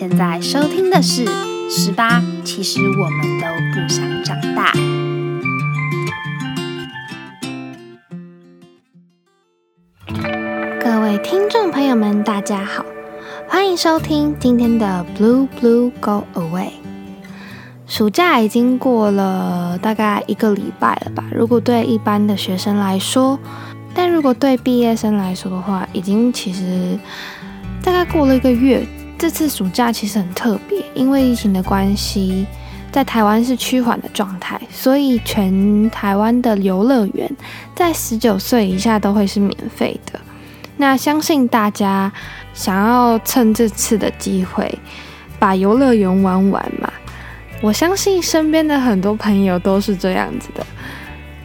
现在收听的是《十八》，其实我们都不想长大。各位听众朋友们，大家好，欢迎收听今天的《Blue Blue Go Away》。暑假已经过了大概一个礼拜了吧？如果对一般的学生来说，但如果对毕业生来说的话，已经其实大概过了一个月。这次暑假其实很特别，因为疫情的关系，在台湾是趋缓的状态，所以全台湾的游乐园在十九岁以下都会是免费的。那相信大家想要趁这次的机会把游乐园玩完嘛？我相信身边的很多朋友都是这样子的，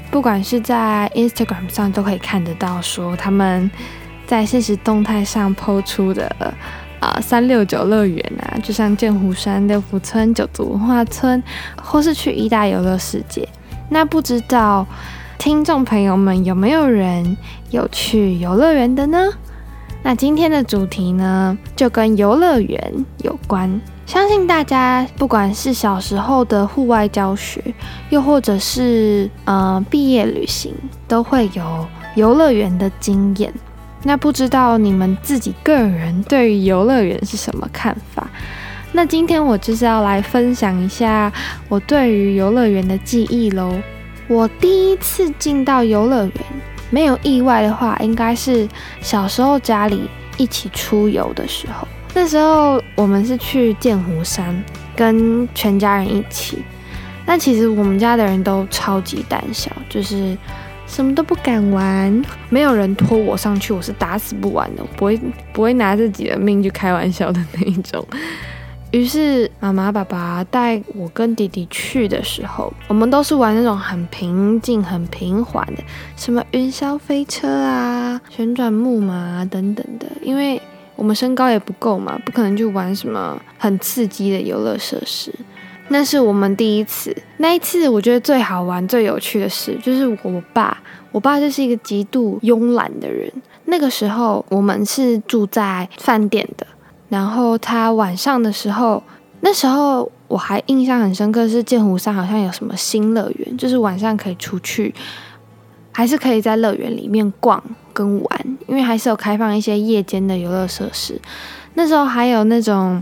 不管是在 Instagram 上都可以看得到，说他们在现实动态上抛出的。啊，三六九乐园啊，就像剑湖山六福村、九族文化村，或是去一大游乐世界。那不知道听众朋友们有没有人有去游乐园的呢？那今天的主题呢，就跟游乐园有关。相信大家不管是小时候的户外教学，又或者是呃毕业旅行，都会有游乐园的经验。那不知道你们自己个人对于游乐园是什么看法？那今天我就是要来分享一下我对于游乐园的记忆喽。我第一次进到游乐园，没有意外的话，应该是小时候家里一起出游的时候。那时候我们是去剑湖山，跟全家人一起。但其实我们家的人都超级胆小，就是。什么都不敢玩，没有人拖我上去，我是打死不玩的，不会不会拿自己的命去开玩笑的那一种。于是妈妈爸爸带我跟弟弟去的时候，我们都是玩那种很平静、很平缓的，什么云霄飞车啊、旋转木马等等的，因为我们身高也不够嘛，不可能去玩什么很刺激的游乐设施。那是我们第一次，那一次我觉得最好玩、最有趣的事，就是我爸。我爸就是一个极度慵懒的人。那个时候我们是住在饭店的，然后他晚上的时候，那时候我还印象很深刻，是剑湖山好像有什么新乐园，就是晚上可以出去，还是可以在乐园里面逛跟玩，因为还是有开放一些夜间的游乐设施。那时候还有那种。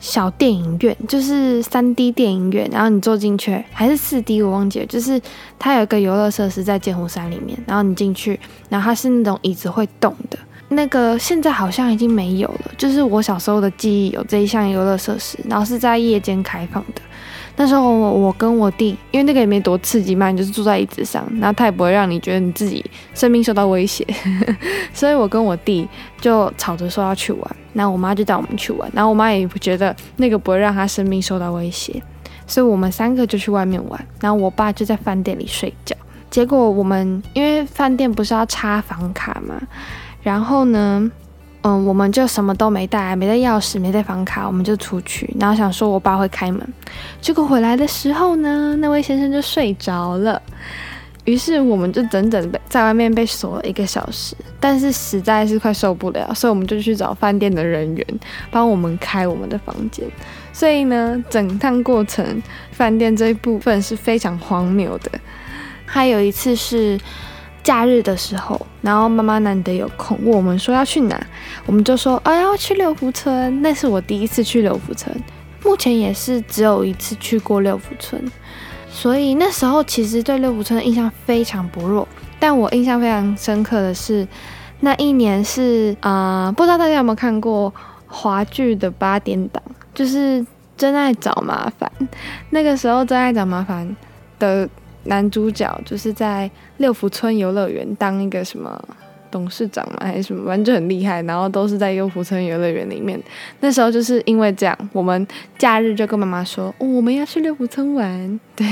小电影院就是三 D 电影院，然后你坐进去还是四 D，我忘记了。就是它有一个游乐设施在剑湖山里面，然后你进去，然后它是那种椅子会动的，那个现在好像已经没有了。就是我小时候的记忆有这一项游乐设施，然后是在夜间开放的。那时候我跟我弟，因为那个也没多刺激嘛，你就是坐在椅子上，然后他也不会让你觉得你自己生命受到威胁，所以我跟我弟就吵着说要去玩，然后我妈就带我们去玩，然后我妈也不觉得那个不会让她生命受到威胁，所以我们三个就去外面玩，然后我爸就在饭店里睡觉。结果我们因为饭店不是要插房卡嘛，然后呢？嗯，我们就什么都没带，没带钥匙，没带房卡，我们就出去，然后想说我爸会开门，结果回来的时候呢，那位先生就睡着了，于是我们就整整在外面被锁了一个小时，但是实在是快受不了，所以我们就去找饭店的人员帮我们开我们的房间，所以呢，整趟过程饭店这一部分是非常荒谬的，还有一次是。假日的时候，然后妈妈难得有空，问我们说要去哪，我们就说啊要去六福村。那是我第一次去六福村，目前也是只有一次去过六福村，所以那时候其实对六福村的印象非常不弱。但我印象非常深刻的是，那一年是啊，不知道大家有没有看过华剧的八点档，就是真爱找麻烦。那个时候真爱找麻烦的。男主角就是在六福村游乐园当一个什么董事长嘛，还是什么，反正就很厉害。然后都是在六福村游乐园里面。那时候就是因为这样，我们假日就跟妈妈说，我们要去六福村玩。对，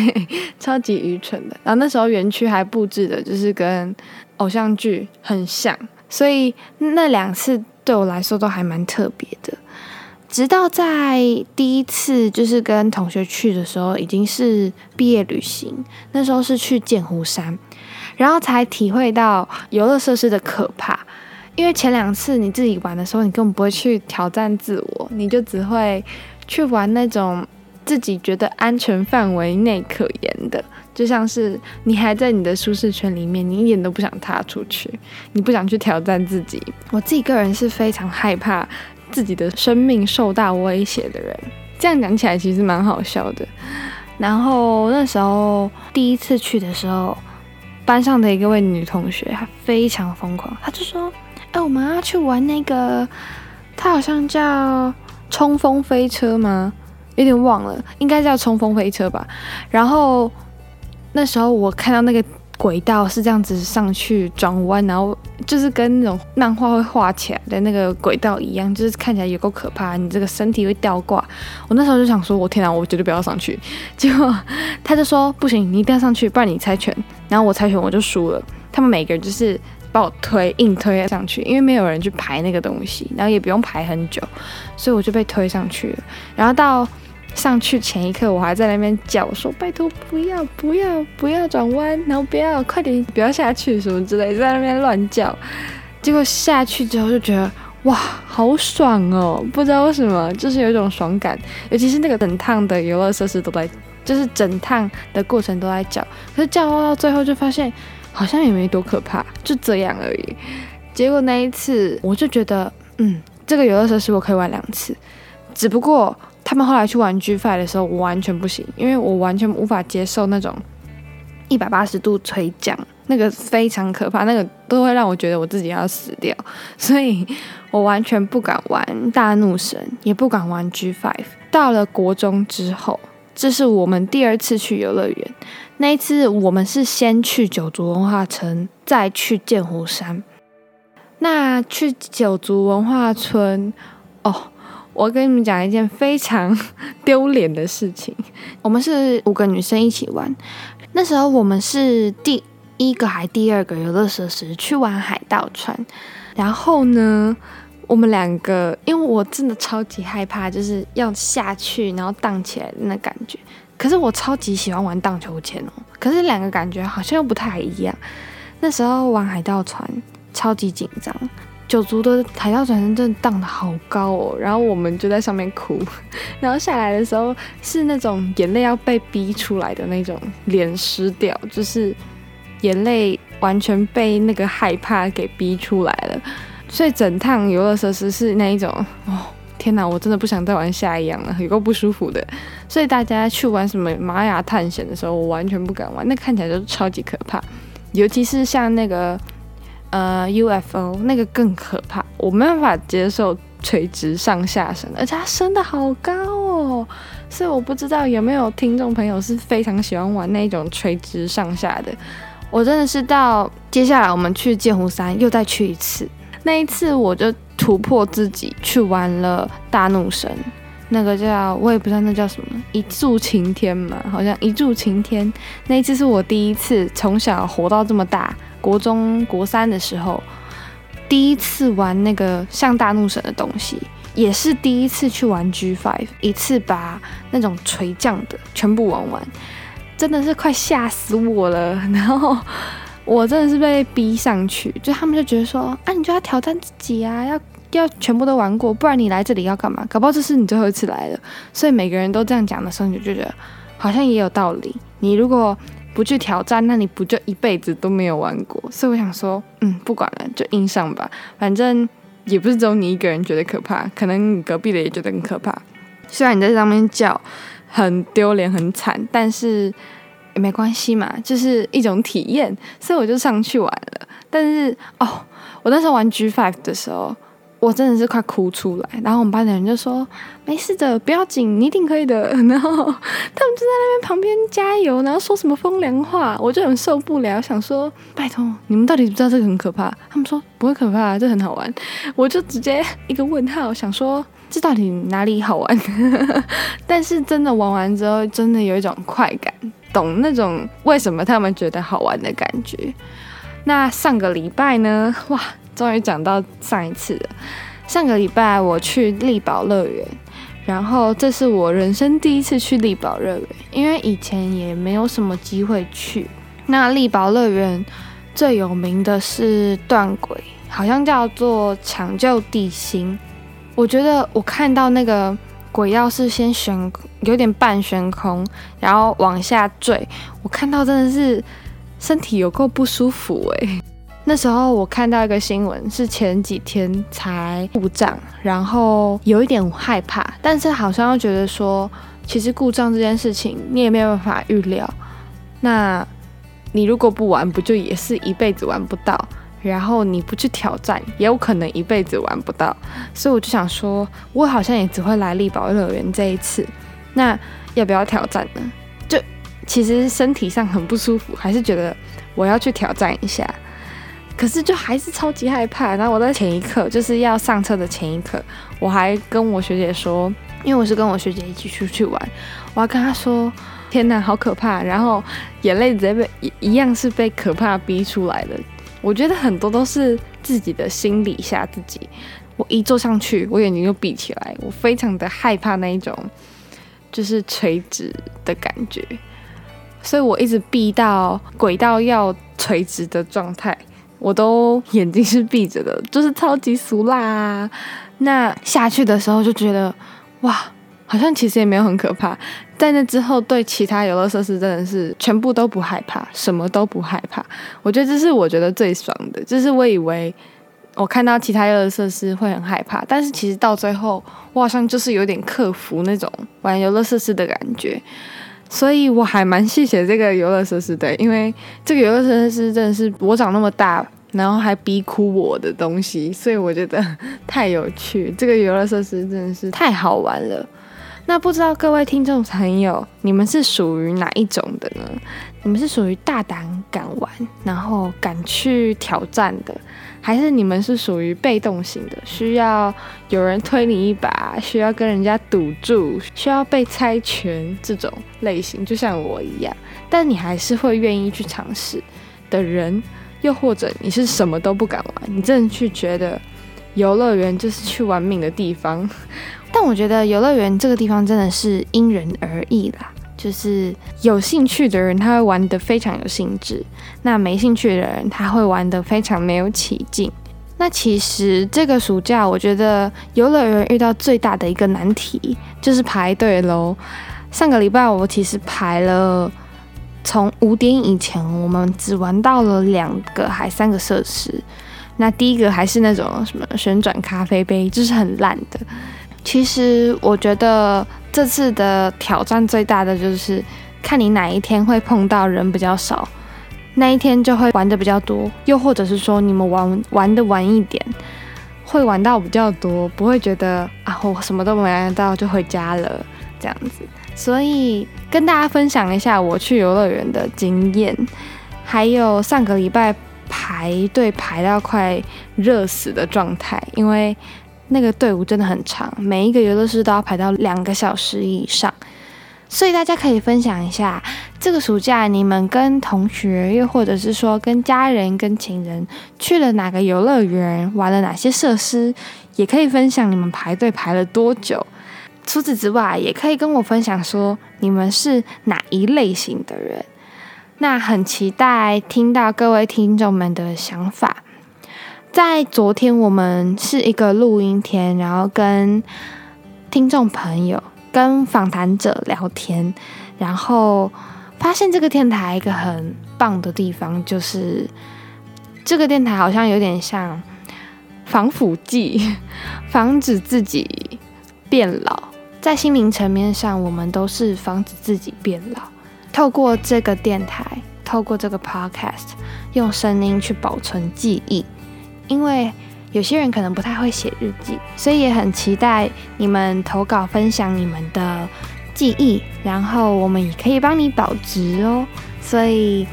超级愚蠢的。然后那时候园区还布置的就是跟偶像剧很像，所以那两次对我来说都还蛮特别的。直到在第一次就是跟同学去的时候，已经是毕业旅行，那时候是去剑湖山，然后才体会到游乐设施的可怕。因为前两次你自己玩的时候，你根本不会去挑战自我，你就只会去玩那种自己觉得安全范围内可言的，就像是你还在你的舒适圈里面，你一点都不想踏出去，你不想去挑战自己。我自己个人是非常害怕自己的生命受到威胁的人，这样讲起来其实蛮好笑的。然后那时候第一次去的时候，班上的一个位女同学，她非常疯狂，她就说。哎，我们要去玩那个，她好像叫冲锋飞车吗？有点忘了，应该叫冲锋飞车吧。然后那时候我看到那个轨道是这样子上去转弯，然后就是跟那种漫画会画起来的那个轨道一样，就是看起来有够可怕，你这个身体会吊挂。我那时候就想说，我天哪，我绝对不要上去。结果她就说不行，你一定要上去，不然你猜拳。然后我猜拳我就输了。他们每个人就是。把我推硬推上去，因为没有人去排那个东西，然后也不用排很久，所以我就被推上去了。然后到上去前一刻，我还在那边叫说：“拜托，不要，不要，不要转弯，然后不要，快点，不要下去什么之类，在那边乱叫。”结果下去之后就觉得哇，好爽哦！不知道为什么，就是有一种爽感，尤其是那个整趟的游乐设施都在，就是整趟的过程都在叫，可是叫到最后就发现。好像也没多可怕，就这样而已。结果那一次，我就觉得，嗯，这个游乐设施我可以玩两次。只不过他们后来去玩 G Five 的时候，我完全不行，因为我完全无法接受那种一百八十度垂降，那个非常可怕，那个都会让我觉得我自己要死掉，所以我完全不敢玩大怒神，也不敢玩 G Five。到了国中之后，这是我们第二次去游乐园。那一次我们是先去九族文化村，再去剑湖山。那去九族文化村，哦，我跟你们讲一件非常丢脸的事情。我们是五个女生一起玩，那时候我们是第一个还第二个游乐设施去玩海盗船。然后呢，我们两个，因为我真的超级害怕，就是要下去然后荡起来的那感觉。可是我超级喜欢玩荡秋千哦，可是两个感觉好像又不太一样。那时候玩海盗船超级紧张，九族的海盗船真的荡得好高哦，然后我们就在上面哭，然后下来的时候是那种眼泪要被逼出来的那种，脸湿掉，就是眼泪完全被那个害怕给逼出来了，所以整趟游乐设施是那一种哦。天哪，我真的不想再玩下一样了，有够不舒服的。所以大家去玩什么玛雅探险的时候，我完全不敢玩，那看起来就超级可怕。尤其是像那个呃 UFO，那个更可怕，我没办法接受垂直上下升，而且它升的好高哦。所以我不知道有没有听众朋友是非常喜欢玩那一种垂直上下的。我真的是到接下来我们去剑湖山又再去一次，那一次我就。突破自己去玩了大怒神，那个叫我也不知道那叫什么，一柱擎天嘛，好像一柱擎天。那一次是我第一次从小活到这么大，国中国三的时候，第一次玩那个像大怒神的东西，也是第一次去玩 G Five，一次把那种垂降的全部玩完，真的是快吓死我了。然后。我真的是被逼上去，就他们就觉得说，啊，你就要挑战自己啊，要要全部都玩过，不然你来这里要干嘛？搞不好这是你最后一次来了。所以每个人都这样讲的时候，你就觉得好像也有道理。你如果不去挑战，那你不就一辈子都没有玩过？所以我想说，嗯，不管了，就硬上吧。反正也不是只有你一个人觉得可怕，可能你隔壁的也觉得很可怕。虽然你在上面叫很丢脸、很惨，但是。没关系嘛，就是一种体验，所以我就上去玩了。但是哦，我那时候玩 G Five 的时候，我真的是快哭出来。然后我们班的人就说：“没事的，不要紧，你一定可以的。”然后他们就在那边旁边加油，然后说什么风凉话，我就很受不了，想说：“拜托，你们到底不知道这个很可怕？”他们说：“不会可怕，这很好玩。”我就直接一个问号，想说这到底哪里好玩？但是真的玩完之后，真的有一种快感。懂那种为什么他们觉得好玩的感觉。那上个礼拜呢？哇，终于讲到上一次了。上个礼拜我去力宝乐园，然后这是我人生第一次去力宝乐园，因为以前也没有什么机会去。那力宝乐园最有名的是断轨，好像叫做抢救地心。我觉得我看到那个轨道是先悬，有点半悬空，然后往下坠。我看到真的是身体有够不舒服诶。那时候我看到一个新闻，是前几天才故障，然后有一点害怕，但是好像又觉得说，其实故障这件事情你也没有办法预料。那你如果不玩，不就也是一辈子玩不到？然后你不去挑战，也有可能一辈子玩不到。所以我就想说，我好像也只会来力宝乐园这一次。那要不要挑战呢？就其实身体上很不舒服，还是觉得我要去挑战一下。可是就还是超级害怕。然后我在前一刻，就是要上车的前一刻，我还跟我学姐说，因为我是跟我学姐一起出去玩，我要跟她说：“天哪，好可怕！”然后眼泪直接被一样是被可怕逼出来的。我觉得很多都是自己的心理吓自己。我一坐上去，我眼睛就闭起来，我非常的害怕那一种，就是垂直的感觉，所以我一直闭到轨道要垂直的状态，我都眼睛是闭着的，就是超级俗辣。那下去的时候就觉得，哇！好像其实也没有很可怕，在那之后对其他游乐设施真的是全部都不害怕，什么都不害怕。我觉得这是我觉得最爽的，就是我以为我看到其他游乐设施会很害怕，但是其实到最后我好像就是有点克服那种玩游乐设施的感觉，所以我还蛮谢谢这个游乐设施的，因为这个游乐设施真的是我长那么大。然后还逼哭我的东西，所以我觉得太有趣，这个游乐设施真的是太好玩了。那不知道各位听众朋友，你们是属于哪一种的呢？你们是属于大胆敢玩，然后敢去挑战的，还是你们是属于被动型的，需要有人推你一把，需要跟人家赌注，需要被猜拳这种类型？就像我一样，但你还是会愿意去尝试的人，又或者你是什么都不敢玩，你真的去觉得游乐园就是去玩命的地方？但我觉得游乐园这个地方真的是因人而异啦，就是有兴趣的人他会玩得非常有兴致，那没兴趣的人他会玩得非常没有起劲。那其实这个暑假，我觉得游乐园遇到最大的一个难题就是排队喽。上个礼拜我其实排了，从五点以前我们只玩到了两个还三个设施，那第一个还是那种什么旋转咖啡杯，就是很烂的。其实我觉得这次的挑战最大的就是看你哪一天会碰到人比较少，那一天就会玩的比较多，又或者是说你们玩玩的晚一点，会玩到比较多，不会觉得啊我什么都没玩到就回家了这样子。所以跟大家分享一下我去游乐园的经验，还有上个礼拜排队排到快热死的状态，因为。那个队伍真的很长，每一个游乐室都要排到两个小时以上，所以大家可以分享一下，这个暑假你们跟同学，又或者是说跟家人、跟情人去了哪个游乐园，玩了哪些设施，也可以分享你们排队排了多久。除此之外，也可以跟我分享说你们是哪一类型的人。那很期待听到各位听众们的想法。在昨天，我们是一个录音天，然后跟听众朋友、跟访谈者聊天，然后发现这个电台一个很棒的地方，就是这个电台好像有点像防腐剂，防止自己变老。在心灵层面上，我们都是防止自己变老。透过这个电台，透过这个 podcast，用声音去保存记忆。因为有些人可能不太会写日记，所以也很期待你们投稿分享你们的记忆，然后我们也可以帮你保值哦。所以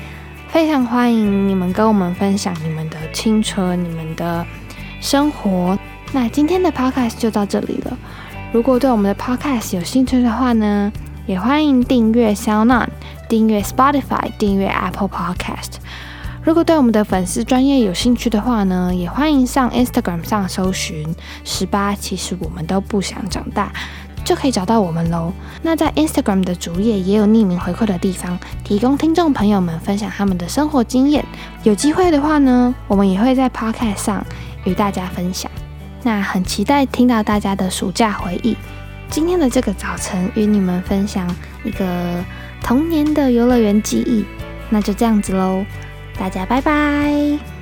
非常欢迎你们跟我们分享你们的青春、你们的生活。那今天的 podcast 就到这里了。如果对我们的 podcast 有兴趣的话呢，也欢迎订阅 SoundOn、订阅 Spotify、订阅 Apple Podcast。如果对我们的粉丝专业有兴趣的话呢，也欢迎上 Instagram 上搜寻十八。其实我们都不想长大，就可以找到我们喽。那在 Instagram 的主页也有匿名回馈的地方，提供听众朋友们分享他们的生活经验。有机会的话呢，我们也会在 Podcast 上与大家分享。那很期待听到大家的暑假回忆。今天的这个早晨，与你们分享一个童年的游乐园记忆。那就这样子喽，大家拜拜。